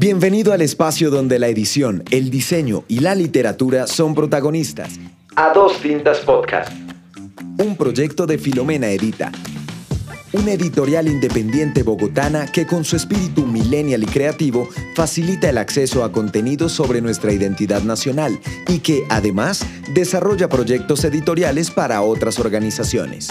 Bienvenido al espacio donde la edición, el diseño y la literatura son protagonistas. A dos tintas podcast. Un proyecto de Filomena Edita. Una editorial independiente bogotana que con su espíritu millennial y creativo facilita el acceso a contenidos sobre nuestra identidad nacional y que además desarrolla proyectos editoriales para otras organizaciones.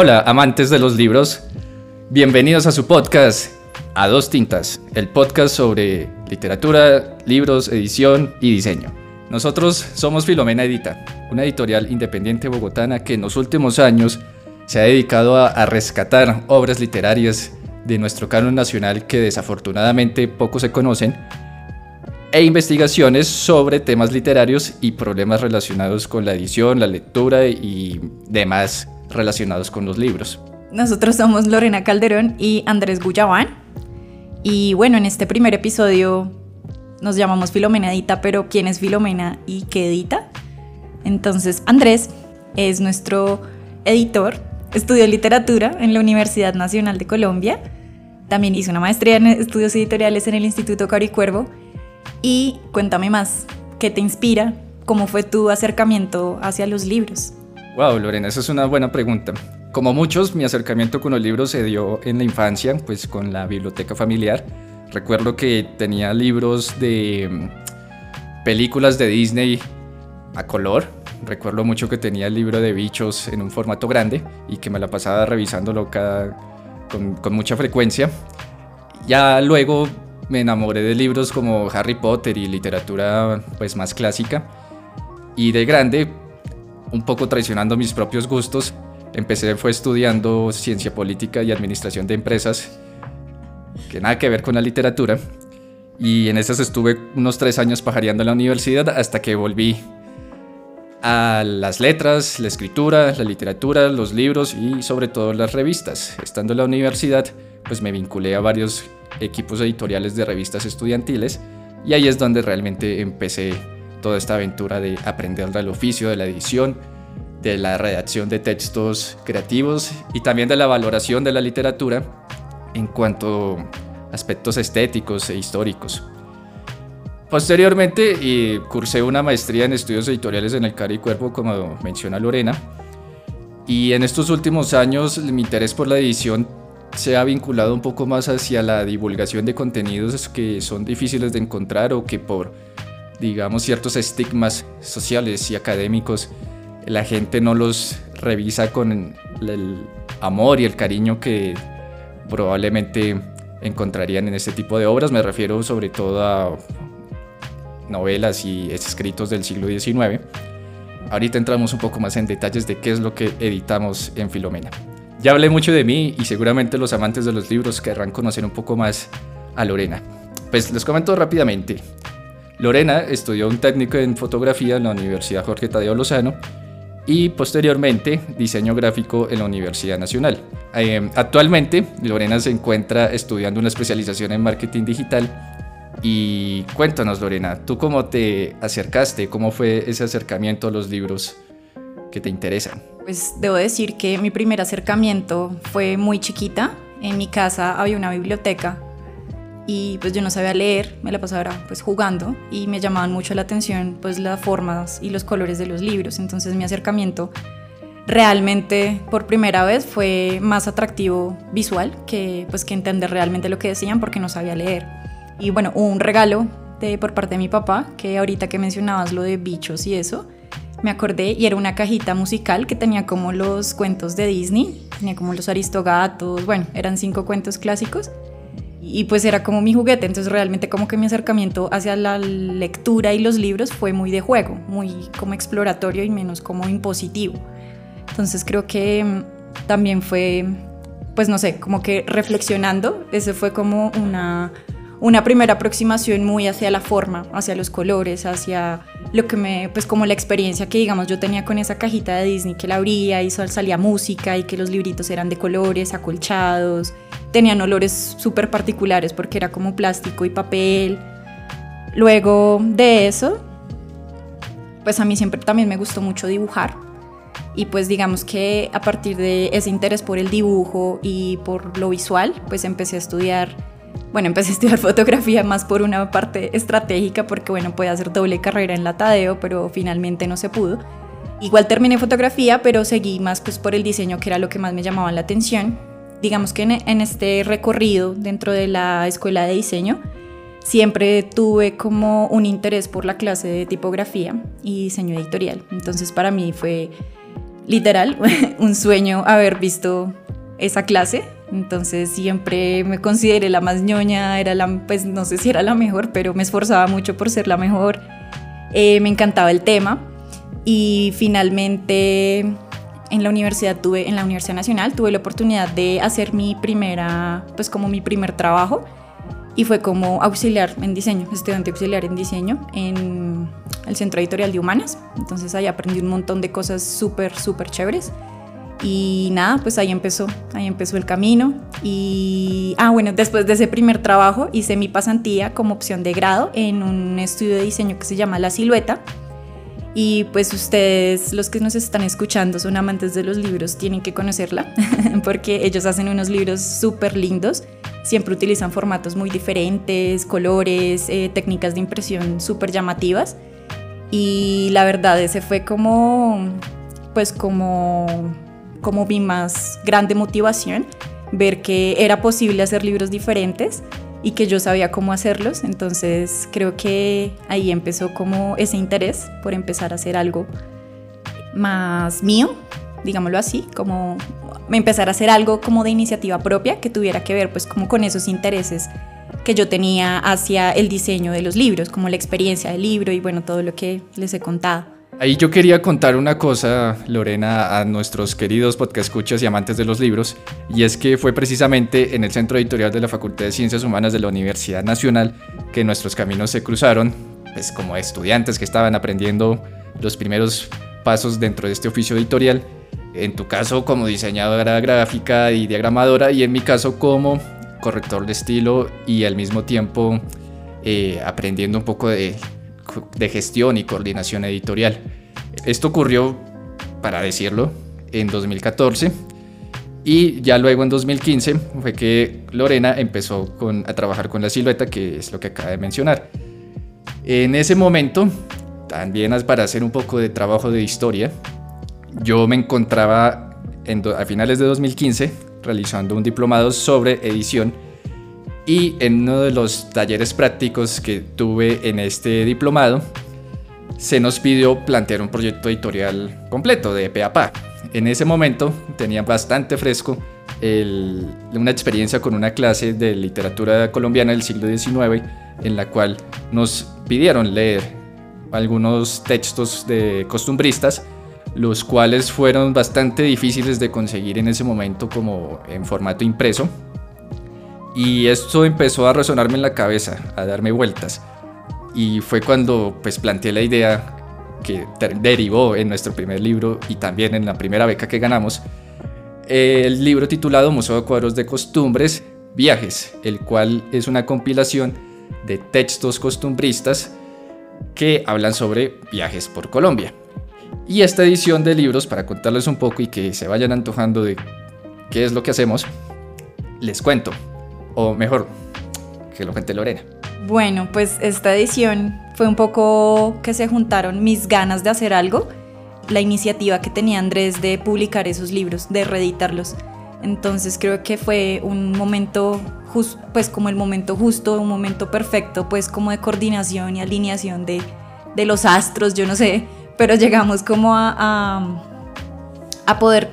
Hola, amantes de los libros. Bienvenidos a su podcast A Dos Tintas, el podcast sobre literatura, libros, edición y diseño. Nosotros somos Filomena Edita, una editorial independiente bogotana que en los últimos años se ha dedicado a, rescatar obras literarias de nuestro canon nacional que desafortunadamente poco se conocen e investigaciones sobre temas literarios y problemas relacionados con la edición, la lectura y demás relacionados con los libros. Nosotros somos Lorena Calderón y Andrés Guyabán. Y bueno, en este primer episodio nos llamamos Filomena Edita, pero ¿quién es Filomena y qué edita? Entonces, Andrés es nuestro editor, estudió literatura en la Universidad Nacional de Colombia, también hizo una maestría en estudios editoriales en el Instituto Caricuervo. Y cuéntame más, ¿qué te inspira? ¿Cómo fue tu acercamiento hacia los libros? Wow, Lorena, esa es una buena pregunta. Como muchos, mi acercamiento con los libros se dio en la infancia, pues con la biblioteca familiar. Recuerdo que tenía libros de mm, películas de Disney a color. Recuerdo mucho que tenía el libro de bichos en un formato grande y que me la pasaba revisándolo cada, con, con mucha frecuencia. Ya luego me enamoré de libros como Harry Potter y literatura pues más clásica. Y de grande un poco traicionando mis propios gustos, empecé fue estudiando ciencia política y administración de empresas, que nada que ver con la literatura. Y en esas estuve unos tres años pajareando en la universidad hasta que volví a las letras, la escritura, la literatura, los libros y sobre todo las revistas. Estando en la universidad, pues me vinculé a varios equipos editoriales de revistas estudiantiles y ahí es donde realmente empecé toda esta aventura de aprender del oficio de la edición, de la redacción de textos creativos y también de la valoración de la literatura en cuanto a aspectos estéticos e históricos. Posteriormente cursé una maestría en estudios editoriales en el Cari y Cuerpo, como menciona Lorena, y en estos últimos años mi interés por la edición se ha vinculado un poco más hacia la divulgación de contenidos que son difíciles de encontrar o que por digamos, ciertos estigmas sociales y académicos, la gente no los revisa con el amor y el cariño que probablemente encontrarían en este tipo de obras. Me refiero sobre todo a novelas y escritos del siglo XIX. Ahorita entramos un poco más en detalles de qué es lo que editamos en Filomena. Ya hablé mucho de mí y seguramente los amantes de los libros querrán conocer un poco más a Lorena. Pues les comento rápidamente. Lorena estudió un técnico en fotografía en la Universidad Jorge Tadeo Lozano y posteriormente diseño gráfico en la Universidad Nacional. Eh, actualmente Lorena se encuentra estudiando una especialización en marketing digital y cuéntanos Lorena, ¿tú cómo te acercaste? ¿Cómo fue ese acercamiento a los libros que te interesan? Pues debo decir que mi primer acercamiento fue muy chiquita. En mi casa había una biblioteca y pues yo no sabía leer, me la pasaba pues jugando y me llamaban mucho la atención pues las formas y los colores de los libros, entonces mi acercamiento realmente por primera vez fue más atractivo visual que pues que entender realmente lo que decían porque no sabía leer. Y bueno, un regalo de, por parte de mi papá, que ahorita que mencionabas lo de bichos y eso, me acordé y era una cajita musical que tenía como los cuentos de Disney, tenía como los aristogatos, bueno, eran cinco cuentos clásicos y pues era como mi juguete, entonces realmente como que mi acercamiento hacia la lectura y los libros fue muy de juego, muy como exploratorio y menos como impositivo. Entonces creo que mm, también fue, pues no sé, como que reflexionando, ese fue como una una primera aproximación muy hacia la forma, hacia los colores, hacia lo que me, pues como la experiencia que digamos yo tenía con esa cajita de Disney que la abría y salía música y que los libritos eran de colores, acolchados, tenían olores súper particulares porque era como plástico y papel. Luego de eso, pues a mí siempre también me gustó mucho dibujar Y pues digamos que a partir de ese interés por el dibujo y por lo visual, pues empecé a estudiar, bueno, empecé a estudiar fotografía más por una parte estratégica, porque bueno, puede hacer doble carrera en la Tadeo, pero finalmente no se pudo. Igual terminé fotografía, pero seguí más pues por el diseño, que era lo que más me llamaba la atención. Digamos que en, este recorrido dentro de la escuela de diseño, siempre tuve como un interés por la clase de tipografía y diseño editorial. Entonces para mí fue literal, un sueño haber visto esa clase. Entonces siempre me consideré la más ñoña, era la, pues no sé si era la mejor, pero me esforzaba mucho por ser la mejor. Eh, me encantaba el tema y finalmente en la universidad tuve, en la Universidad Nacional tuve la oportunidad de hacer mi primera, pues como mi primer trabajo y fue como auxiliar en diseño, estudiante auxiliar en diseño en el Centro Editorial de Humanas. Entonces ahí aprendí un montón de cosas súper, súper chéveres. Y nada, pues ahí empezó, ahí empezó el camino. Y, ah, bueno, después de ese primer trabajo hice mi pasantía como opción de grado en un estudio de diseño que se llama La Silueta. Y pues ustedes, los que nos están escuchando, son amantes de los libros, tienen que conocerla, porque ellos hacen unos libros súper lindos Siempre utilizan formatos muy diferentes, colores, eh, técnicas de impresión súper llamativas. Y la verdad, ese fue como, pues como, como mi más grande motivación, ver que era posible hacer libros diferentes y que yo sabía cómo hacerlos. Entonces creo que ahí empezó como ese interés por empezar a hacer algo más mío, digámoslo así, como empezar a hacer algo como de iniciativa propia que tuviera que ver pues como con esos intereses que yo tenía hacia el diseño de los libros, como la experiencia del libro y bueno, todo lo que les he contado. Ahí yo quería contar una cosa, Lorena, a nuestros queridos podcast escuchas y amantes de los libros, y es que fue precisamente en el Centro Editorial de la Facultad de Ciencias Humanas de la Universidad Nacional que nuestros caminos se cruzaron, pues como estudiantes que estaban aprendiendo los primeros pasos dentro de este oficio editorial en tu caso como diseñadora gráfica y diagramadora y en mi caso como corrector de estilo y al mismo tiempo eh, aprendiendo un poco de, gestión y coordinación editorial. Esto ocurrió, para decirlo, en 2014 y ya luego en 2015 fue que Lorena empezó a trabajar con la silueta, que es lo que acaba de mencionar. En ese momento, también para hacer un poco de trabajo de historia, yo me encontraba a finales de 2015 realizando un diplomado sobre edición y en uno de los talleres prácticos que tuve en este diplomado se nos pidió plantear un proyecto editorial completo de pe. En ese momento tenía bastante fresco una experiencia con una clase de literatura colombiana del siglo XIX en la cual nos pidieron leer algunos textos de costumbristas los cuales fueron bastante difíciles de conseguir en ese momento como en formato impreso. Y esto empezó a resonarme en la cabeza, a darme vueltas. Y fue cuando pues planteé la idea que derivó en nuestro primer libro y también en la primera beca que ganamos, el libro titulado Museo de Cuadros de Costumbres, Viajes, el cual es una compilación de textos costumbristas que hablan sobre viajes por Colombia. Y esta edición de libros, para contarles un poco y que se vayan antojando de qué es lo que hacemos, les cuento. O mejor, que lo cuente Lorena. Bueno, pues esta edición fue un poco que se juntaron mis ganas de hacer algo, la iniciativa que tenía Andrés de publicar esos libros, de reeditarlos. Entonces creo que fue un momento, pues como el momento justo, un momento perfecto, pues como de coordinación y alineación de, de los astros, yo no sé, pero llegamos como a, a, poder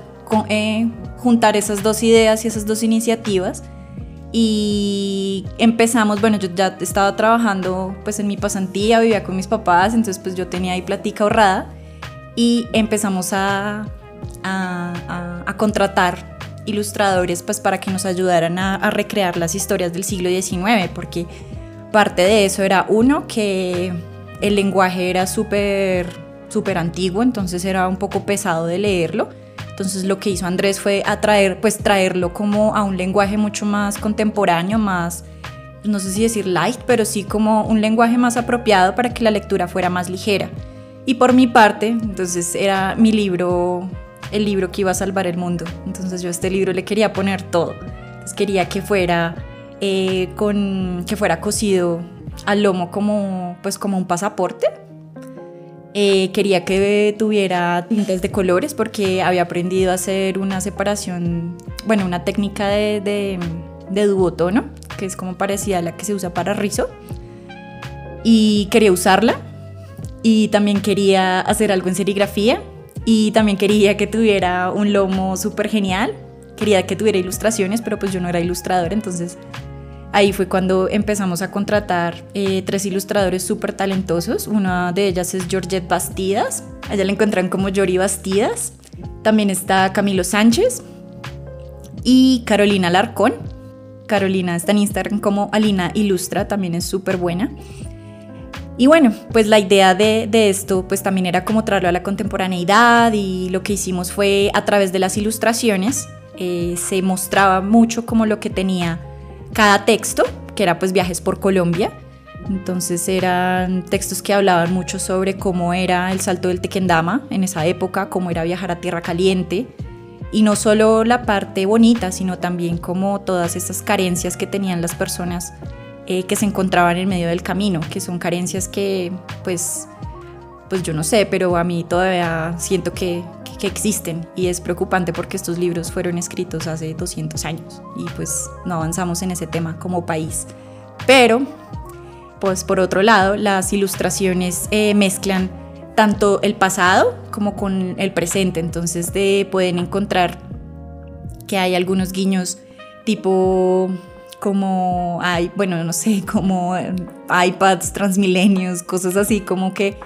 eh, juntar esas dos ideas y esas dos iniciativas y empezamos, bueno, yo ya estaba trabajando pues en mi pasantía, vivía con mis papás, entonces pues yo tenía ahí platica ahorrada y empezamos a, a, a contratar ilustradores pues para que nos ayudaran a, recrear las historias del siglo XIX, porque parte de eso era uno, que el lenguaje era súper súper antiguo, entonces era un poco pesado de leerlo. Entonces lo que hizo Andrés fue atraer, pues traerlo como a un lenguaje mucho más contemporáneo, más, no sé si decir light, pero sí como un lenguaje más apropiado para que la lectura fuera más ligera. Y por mi parte, entonces era mi libro, el libro que iba a salvar el mundo. Entonces yo a este libro le quería poner todo. Entonces quería que fuera, eh, con, que fuera cosido al lomo como, pues como un pasaporte. Eh, quería que tuviera tintes de colores porque había aprendido a hacer una separación, bueno, una técnica de, de, de duotono, que es como parecida a la que se usa para rizo. Y quería usarla. Y también quería hacer algo en serigrafía. Y también quería que tuviera un lomo súper genial, quería que tuviera ilustraciones, pero pues yo no era ilustrador, entonces ahí fue cuando empezamos a contratar eh, tres ilustradores súper talentosos, una de ellas es Georgette Bastidas, allá la encuentran como Yori Bastidas, también está Camilo Sánchez y Carolina Larcón. Carolina está en Instagram como Alina Ilustra, también es súper buena. Y bueno, pues la idea de, esto pues también era como traerlo a la contemporaneidad y lo que hicimos fue a través de las ilustraciones eh, se mostraba mucho como lo que tenía cada texto, que era pues viajes por Colombia. Entonces eran textos que hablaban mucho sobre cómo era el salto del Tequendama en esa época, cómo era viajar a Tierra Caliente. Y no solo la parte bonita, sino también como todas esas carencias que tenían las personas eh, que se encontraban en medio del camino, que son carencias que, pues, pues yo no sé, pero a mí todavía siento que, existen y es preocupante porque estos libros fueron escritos hace 200 años y pues no avanzamos en ese tema como país. Pero, pues por otro lado, las ilustraciones eh, mezclan tanto el pasado como con el presente, entonces de, pueden encontrar que hay algunos guiños tipo como hay, bueno, no sé, como iPads transmilenios, cosas así, como que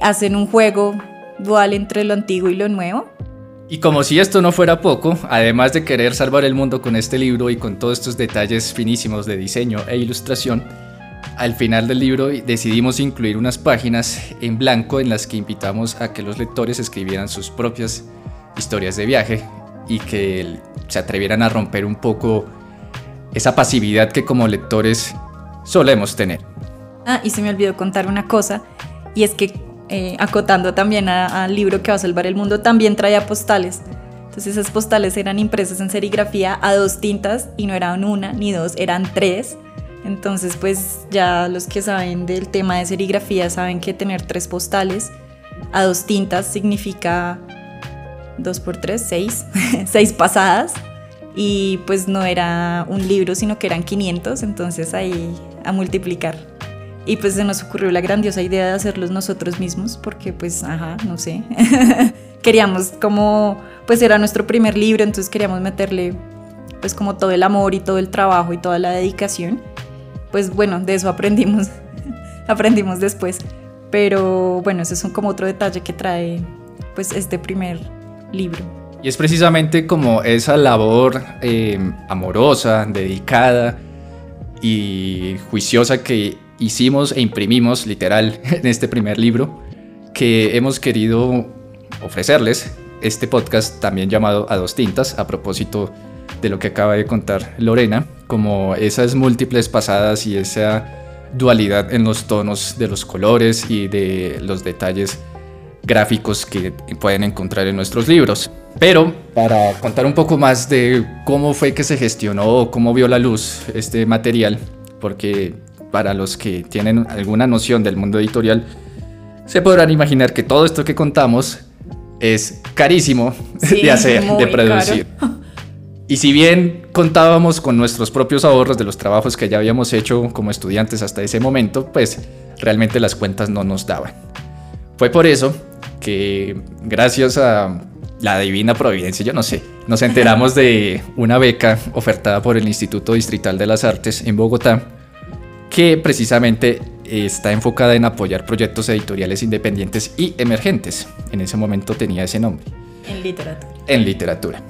hacen un juego dual entre lo antiguo y lo nuevo. Y como si esto no fuera poco, además de querer salvar el mundo con este libro y con todos estos detalles finísimos de diseño e ilustración, al final del libro decidimos incluir unas páginas en blanco en las que invitamos a que los lectores escribieran sus propias historias de viaje y que se atrevieran a romper un poco esa pasividad que como lectores solemos tener. Ah, y se me olvidó contar una cosa, y es que eh, acotando también al libro que va a salvar el mundo, también traía postales. Entonces esas postales eran impresas en serigrafía a dos tintas y no eran una ni dos, eran tres. Entonces pues ya los que saben del tema de serigrafía saben que tener tres postales a dos tintas significa dos por tres, seis, seis pasadas y pues no era un libro, sino que eran 500, entonces ahí a multiplicar. Y pues se nos ocurrió la grandiosa idea de hacerlos nosotros mismos, porque pues, ajá, no sé, queríamos como, pues era nuestro primer libro, entonces queríamos meterle pues como todo el amor y todo el trabajo y toda la dedicación. Pues bueno, de eso aprendimos, aprendimos después. Pero bueno, ese es como otro detalle que trae pues este primer libro. Y es precisamente como esa labor eh, amorosa, dedicada y juiciosa que hicimos e imprimimos literal en este primer libro que hemos querido ofrecerles este podcast también llamado A dos tintas a propósito de lo que acaba de contar Lorena, como esas múltiples pasadas y esa dualidad en los tonos de los colores y de los detalles gráficos que pueden encontrar en nuestros libros. Pero para contar un poco más de cómo fue que se gestionó, cómo vio la luz este material, porque para los que tienen alguna noción del mundo editorial, se podrán imaginar que todo esto que contamos es carísimo de hacer, de producir. Y si bien contábamos con nuestros propios ahorros de los trabajos que ya habíamos hecho como estudiantes hasta ese momento, pues realmente las cuentas no nos daban. Fue por eso que gracias a la divina providencia, yo no sé, nos enteramos de una beca ofertada por el Instituto Distrital de las Artes en Bogotá, que precisamente está enfocada en apoyar proyectos editoriales independientes y emergentes. En ese momento tenía ese nombre. En literatura. En literatura.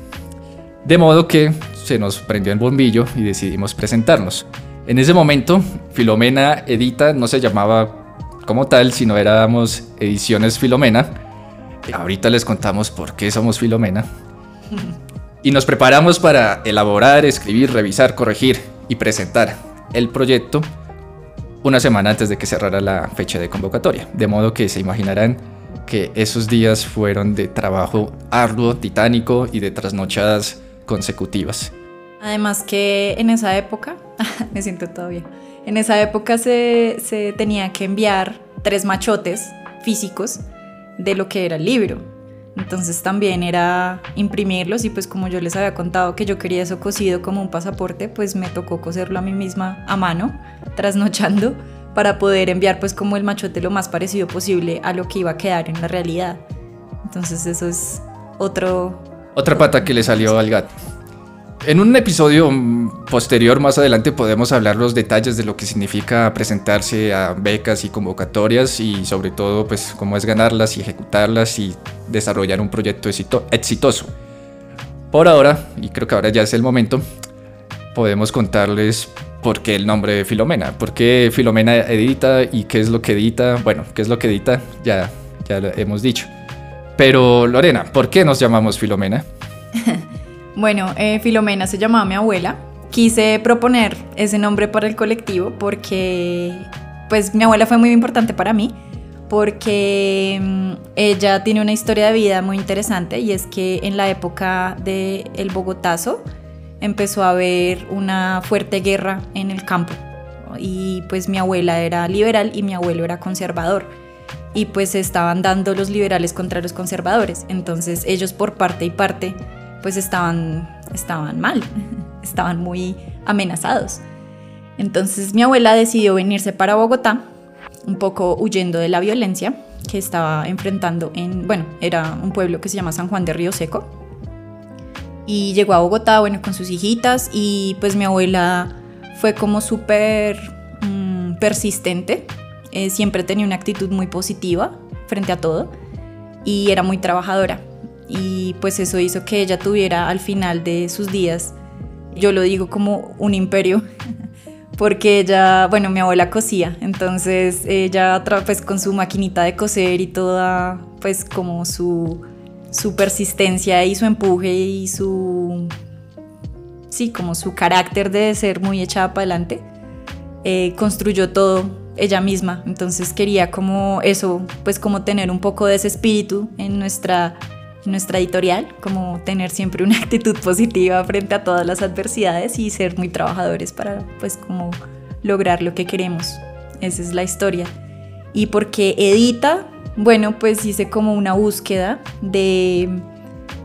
De modo que se nos prendió el bombillo y decidimos presentarnos. En ese momento, Filomena Edita no se llamaba como tal, sino éramos Ediciones Filomena. Ahorita les contamos por qué somos Filomena. Y nos preparamos para elaborar, escribir, revisar, corregir y presentar el proyecto una semana antes de que cerrara la fecha de convocatoria. De modo que se imaginarán que esos días fueron de trabajo arduo, titánico y de trasnochadas consecutivas. Además que en esa época, me siento todavía, en esa época se, se tenía que enviar tres machotes físicos de lo que era el libro. Entonces también era imprimirlos y pues como yo les había contado que yo quería eso cosido como un pasaporte, pues me tocó coserlo a mí misma a mano, trasnochando, para poder enviar pues como el machote lo más parecido posible a lo que iba a quedar en la realidad. Entonces eso es otro... Otra pata que le salió al gato. En un episodio posterior, más adelante, podemos hablar los detalles de lo que significa presentarse a becas y convocatorias y sobre todo, pues, cómo es ganarlas y ejecutarlas y desarrollar un proyecto exitoso. Por ahora, y creo que ahora ya es el momento, podemos contarles por qué el nombre de Filomena, por qué Filomena edita y qué es lo que edita. Bueno, qué es lo que edita, ya, ya lo hemos dicho. Pero Lorena, ¿por qué nos llamamos Filomena? Bueno, eh, Filomena se llamaba mi abuela. Quise proponer ese nombre para el colectivo porque, pues, mi abuela fue muy importante para mí porque mm, ella tiene una historia de vida muy interesante y es que en la época del el Bogotazo empezó a haber una fuerte guerra en el campo y pues mi abuela era liberal y mi abuelo era conservador y pues estaban dando los liberales contra los conservadores entonces ellos por parte y parte pues estaban, estaban mal, estaban muy amenazados. Entonces mi abuela decidió venirse para Bogotá, un poco huyendo de la violencia que estaba enfrentando en, bueno, era un pueblo que se llama San Juan de Río Seco. Y llegó a Bogotá, bueno, con sus hijitas y pues mi abuela fue como súper mm, persistente, eh, siempre tenía una actitud muy positiva frente a todo y era muy trabajadora y pues eso hizo que ella tuviera al final de sus días, yo lo digo como un imperio, porque ella, bueno, mi abuela cosía, entonces ella pues con su maquinita de coser y toda pues como su, su persistencia y su empuje y su, sí, como su carácter de ser muy echada para adelante, eh, construyó todo ella misma, entonces quería como eso, pues como tener un poco de ese espíritu en nuestra nuestra editorial, como tener siempre una actitud positiva frente a todas las adversidades y ser muy trabajadores para pues como lograr lo que queremos. Esa es la historia. Y porque edita, bueno, pues hice como una búsqueda de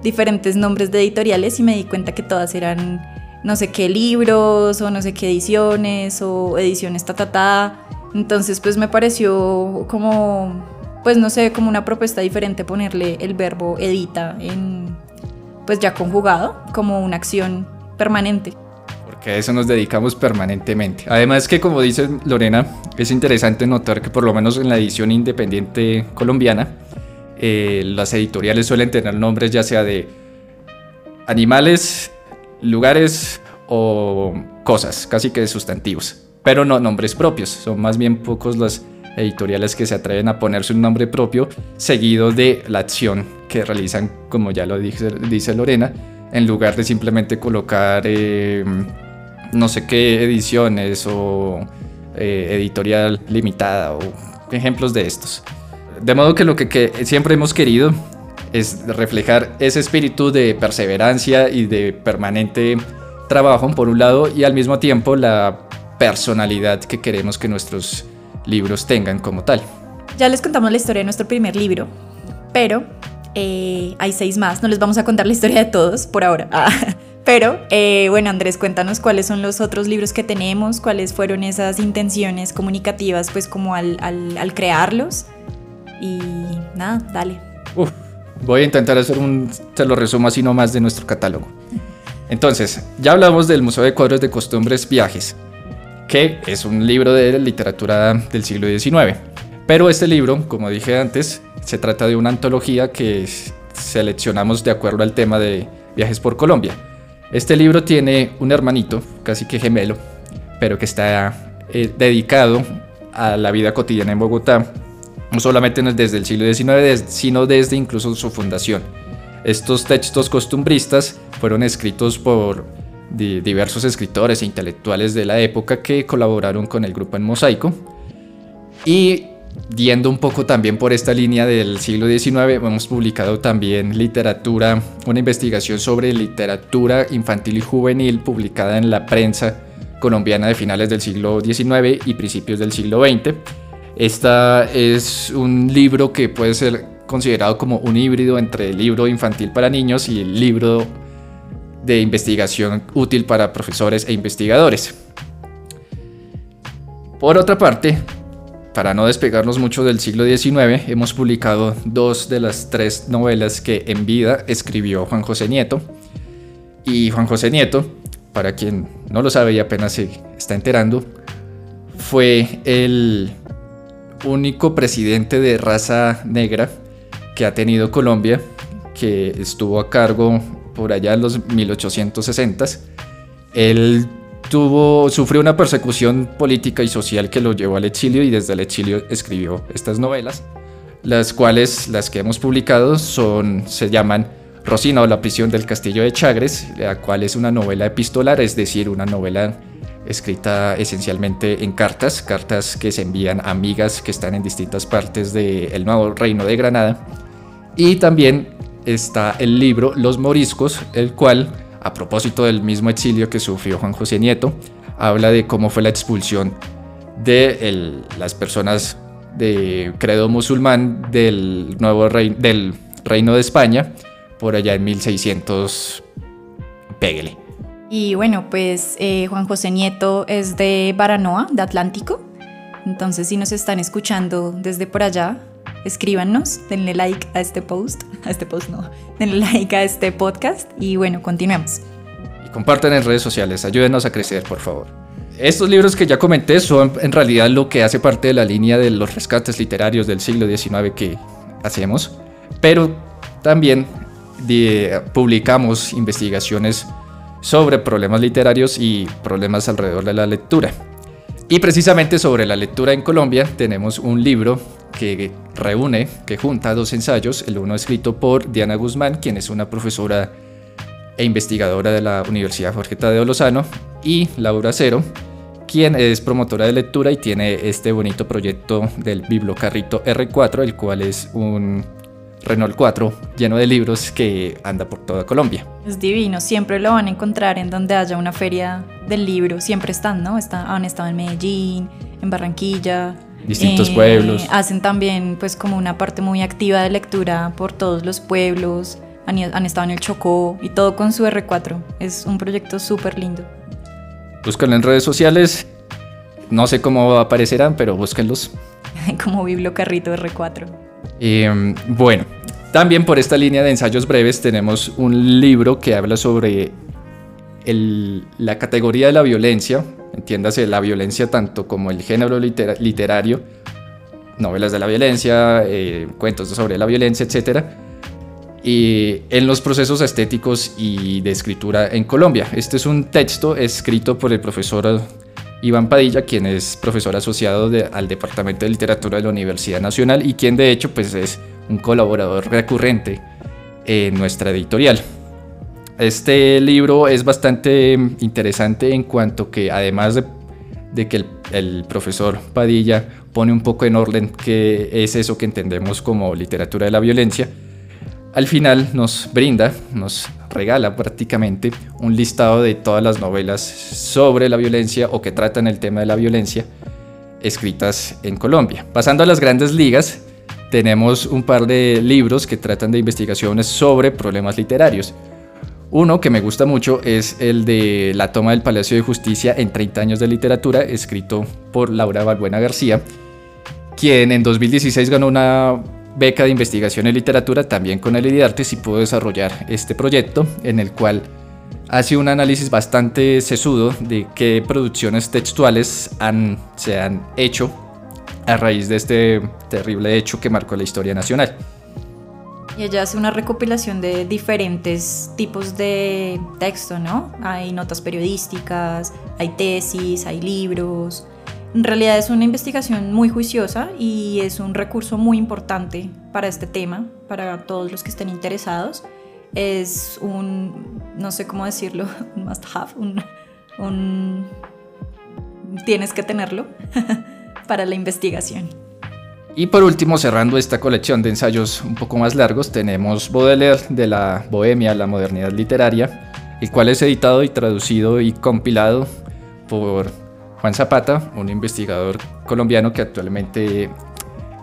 diferentes nombres de editoriales y me di cuenta que todas eran no sé qué libros o no sé qué ediciones o ediciones ta ta ta. Entonces pues me pareció como pues no sé, como una propuesta diferente ponerle el verbo edita en, pues ya conjugado, como una acción permanente. Porque a eso nos dedicamos permanentemente. Además que como dice Lorena, es interesante notar que por lo menos en la edición independiente colombiana, eh, las editoriales suelen tener nombres ya sea de animales, lugares o cosas, casi que de sustantivos, pero no nombres propios, son más bien pocos los editoriales que se atreven a ponerse un nombre propio seguido de la acción que realizan, como ya lo dice, Lorena, en lugar de simplemente colocar eh, no sé qué ediciones o eh, editorial limitada o ejemplos de estos. De modo que lo que siempre hemos querido es reflejar ese espíritu de perseverancia y de permanente trabajo por un lado y al mismo tiempo la personalidad que queremos que nuestros libros tengan como tal. Ya les contamos la historia de nuestro primer libro, pero eh, hay seis más. No les vamos a contar la historia de todos por ahora. Ah, pero eh, bueno, Andrés, cuéntanos cuáles son los otros libros que tenemos, cuáles fueron esas intenciones comunicativas, pues como al, al, crearlos. Y nada, dale. voy a intentar hacer un, te lo resumo así nomás de nuestro catálogo. Entonces, ya hablamos del Museo de Cuadros de Costumbres Viajes, que es un libro de literatura del siglo XIX. Pero este libro, como dije antes, se trata de una antología que seleccionamos de acuerdo al tema de viajes por Colombia. Este libro tiene un hermanito, casi que gemelo, pero que está eh, dedicado a la vida cotidiana en Bogotá, no solamente desde el siglo XIX, sino desde incluso su fundación. Estos textos costumbristas fueron escritos por diversos escritores e intelectuales de la época que colaboraron con el grupo en Mosaico. Y yendo un poco también por esta línea del siglo XIX, hemos publicado también literatura, una investigación sobre literatura infantil y juvenil publicada en la prensa colombiana de finales del siglo XIX y principios del siglo XX. Esta es un libro que puede ser considerado como un híbrido entre el libro infantil para niños y el libro de investigación útil para profesores e investigadores. Por otra parte, para no despegarnos mucho del siglo XIX, hemos publicado dos de las tres novelas que en vida escribió Juan José Nieto. Y Juan José Nieto, para quien no lo sabe y apenas se está enterando, fue el único presidente de raza negra que ha tenido Colombia, que estuvo a cargo por allá en los 1860s. Él tuvo, sufrió una persecución política y social que lo llevó al exilio y desde el exilio escribió estas novelas, las cuales las que hemos publicado son, se llaman Rosina o la prisión del castillo de Chagres, la cual es una novela epistolar, es decir, una novela escrita esencialmente en cartas, cartas que se envían a amigas que están en distintas partes del nuevo reino de Granada. Y también está el libro Los Moriscos, el cual a propósito del mismo exilio que sufrió Juan José Nieto, habla de cómo fue la expulsión de las personas de credo musulmán del nuevo del reino de España por allá en 1600 pégale. Y bueno, pues eh, Juan José Nieto es de Baranoa, de Atlántico. Entonces, si nos están escuchando desde por allá, escríbanos, denle like a este post, a este post no, denle like a este podcast y bueno, continuemos. Y compartan en redes sociales, ayúdenos a crecer, por favor. Estos libros que ya comenté son en realidad lo que hace parte de la línea de los rescates literarios del siglo XIX que hacemos, pero también publicamos investigaciones sobre problemas literarios y problemas alrededor de la lectura. Y precisamente sobre la lectura en Colombia tenemos un libro que reúne, que junta dos ensayos, el uno escrito por Diana Guzmán, quien es una profesora e investigadora de la Universidad Jorge Tadeo Lozano, y Laura Cero, quien es promotora de lectura y tiene este bonito proyecto del Bibliocarrito R4, el cual es un Renault 4 lleno de libros que anda por toda Colombia. Es divino, siempre lo van a encontrar en donde haya una feria del libro, siempre están, ¿no? han estado en Medellín, en Barranquilla, distintos eh, pueblos. Hacen también pues como una parte muy activa de lectura por todos los pueblos, han, han estado en el Chocó y todo con su R4. Es un proyecto súper lindo. Búsquenlo en redes sociales, no sé cómo aparecerán, pero búsquenlos. como Bibliocarrito R4. Em, bueno, también por esta línea de ensayos breves tenemos un libro que habla sobre la categoría de la violencia, entiéndase la violencia tanto como el género literario, novelas de la violencia, eh, cuentos sobre la violencia, etc. Y en los procesos estéticos y de escritura en Colombia. Este es un texto escrito por el profesor Iván Padilla, quien es profesor asociado al Departamento de Literatura de la Universidad Nacional y quien de hecho pues, es un colaborador recurrente en nuestra editorial. Este libro es bastante interesante en cuanto que además de, que el, profesor Padilla pone un poco en orden qué es eso que entendemos como literatura de la violencia, al final nos brinda, nos regala prácticamente un listado de todas las novelas sobre la violencia o que tratan el tema de la violencia escritas en Colombia. Pasando a las grandes ligas, tenemos un par de libros que tratan de investigaciones sobre problemas literarios. Uno que me gusta mucho es el de La toma del Palacio de Justicia en 30 años de literatura, escrito por Laura Balbuena García, quien en 2016 ganó una beca de investigación en literatura también con el IDARTES y pudo desarrollar este proyecto en el cual hace un análisis bastante sesudo de qué producciones textuales se han hecho a raíz de este terrible hecho que marcó la historia nacional. Y ella hace una recopilación de diferentes tipos de texto, ¿no? Hay notas periodísticas, hay tesis, hay libros. En realidad es una investigación muy juiciosa y es un recurso muy importante para este tema, para todos los que estén interesados. Es un, no sé cómo decirlo, un must have, un, un tienes que tenerlo para la investigación. Y por último, cerrando esta colección de ensayos un poco más largos, tenemos Baudelaire de la Bohemia, la modernidad literaria, el cual es editado y traducido y compilado por Juan Zapata, un investigador colombiano que actualmente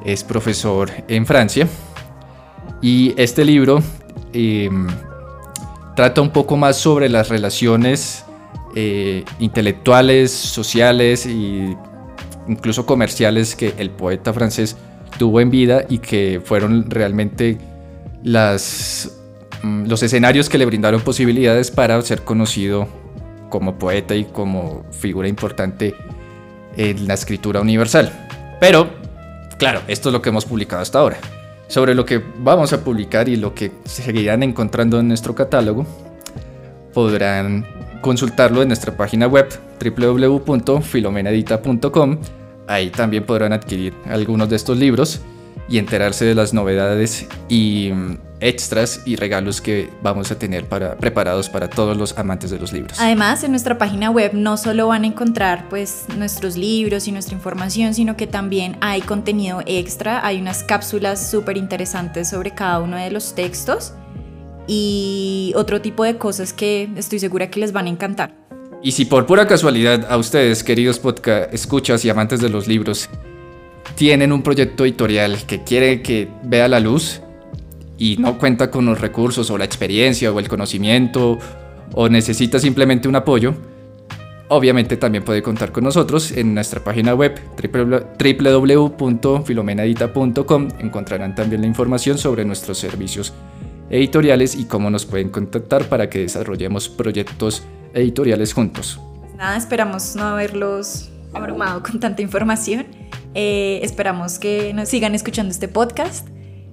es profesor en Francia. Y este libro em, trata un poco más sobre las relaciones eh, intelectuales, sociales e incluso comerciales que el poeta francés tuvo en vida y que fueron realmente las, mm, los escenarios que le brindaron posibilidades para ser conocido como poeta y como figura importante en la escritura universal. Pero, claro, esto es lo que hemos publicado hasta ahora. Sobre lo que vamos a publicar y lo que seguirán encontrando en nuestro catálogo, podrán consultarlo en nuestra página web www.filomenedita.com. Ahí también podrán adquirir algunos de estos libros y enterarse de las novedades y mm, extras y regalos que vamos a tener para, preparados para todos los amantes de los libros. Además, en nuestra página web no solo van a encontrar pues nuestros libros y nuestra información, sino que también hay contenido extra, hay unas cápsulas súper interesantes sobre cada uno de los textos y otro tipo de cosas que estoy segura que les van a encantar. Y si por pura casualidad a ustedes, queridos podcast escuchas y amantes de los libros, tienen un proyecto editorial que quiere que vea la luz y no cuenta con los recursos o la experiencia o el conocimiento o necesita simplemente un apoyo, obviamente también puede contar con nosotros en nuestra página web www.filomenadita.com. Encontrarán también la información sobre nuestros servicios editoriales y cómo nos pueden contactar para que desarrollemos proyectos editoriales juntos. Nada, esperamos no haberlos abrumado con tanta información. Eh, esperamos que nos sigan escuchando este podcast.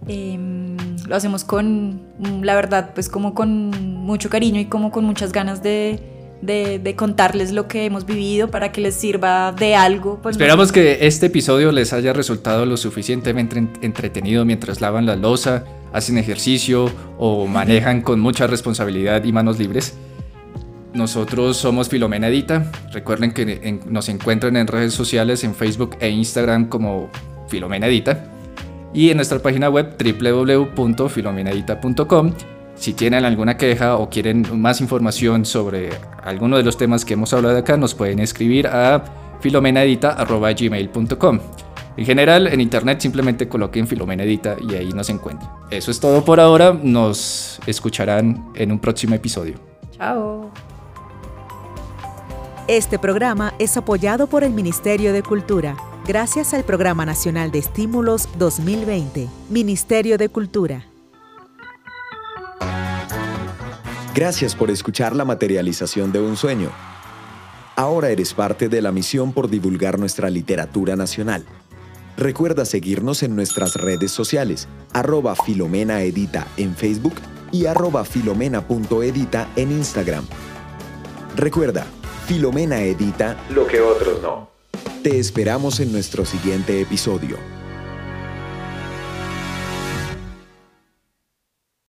Em, lo hacemos con, la verdad, pues como con mucho cariño y como con muchas ganas de, de, contarles lo que hemos vivido para que les sirva de algo. Pues Esperamos que este episodio les haya resultado lo suficientemente entretenido mientras lavan la losa, hacen ejercicio o manejan con mucha responsabilidad y manos libres. Nosotros somos Filomena Edita. Recuerden que nos encuentran en redes sociales en Facebook e Instagram como Filomena Edita. Y en nuestra página web www.filomenedita.com. Si tienen alguna queja o quieren más información sobre alguno de los temas que hemos hablado acá, nos pueden escribir a filomenedita.gmail.com. En general, en internet simplemente coloquen Filomenedita y ahí nos encuentran. Eso es todo por ahora. Nos escucharán en un próximo episodio. Chao. Este programa es apoyado por el Ministerio de Cultura, gracias al Programa Nacional de Estímulos 2020, Ministerio de Cultura. Gracias por escuchar la materialización de un sueño. Ahora eres parte de la misión por divulgar nuestra literatura nacional. Recuerda seguirnos en nuestras redes sociales, arroba Filomena Edita en Facebook y arroba filomena.edita en Instagram. Recuerda, Filomena edita lo que otros no. Te esperamos en nuestro siguiente episodio.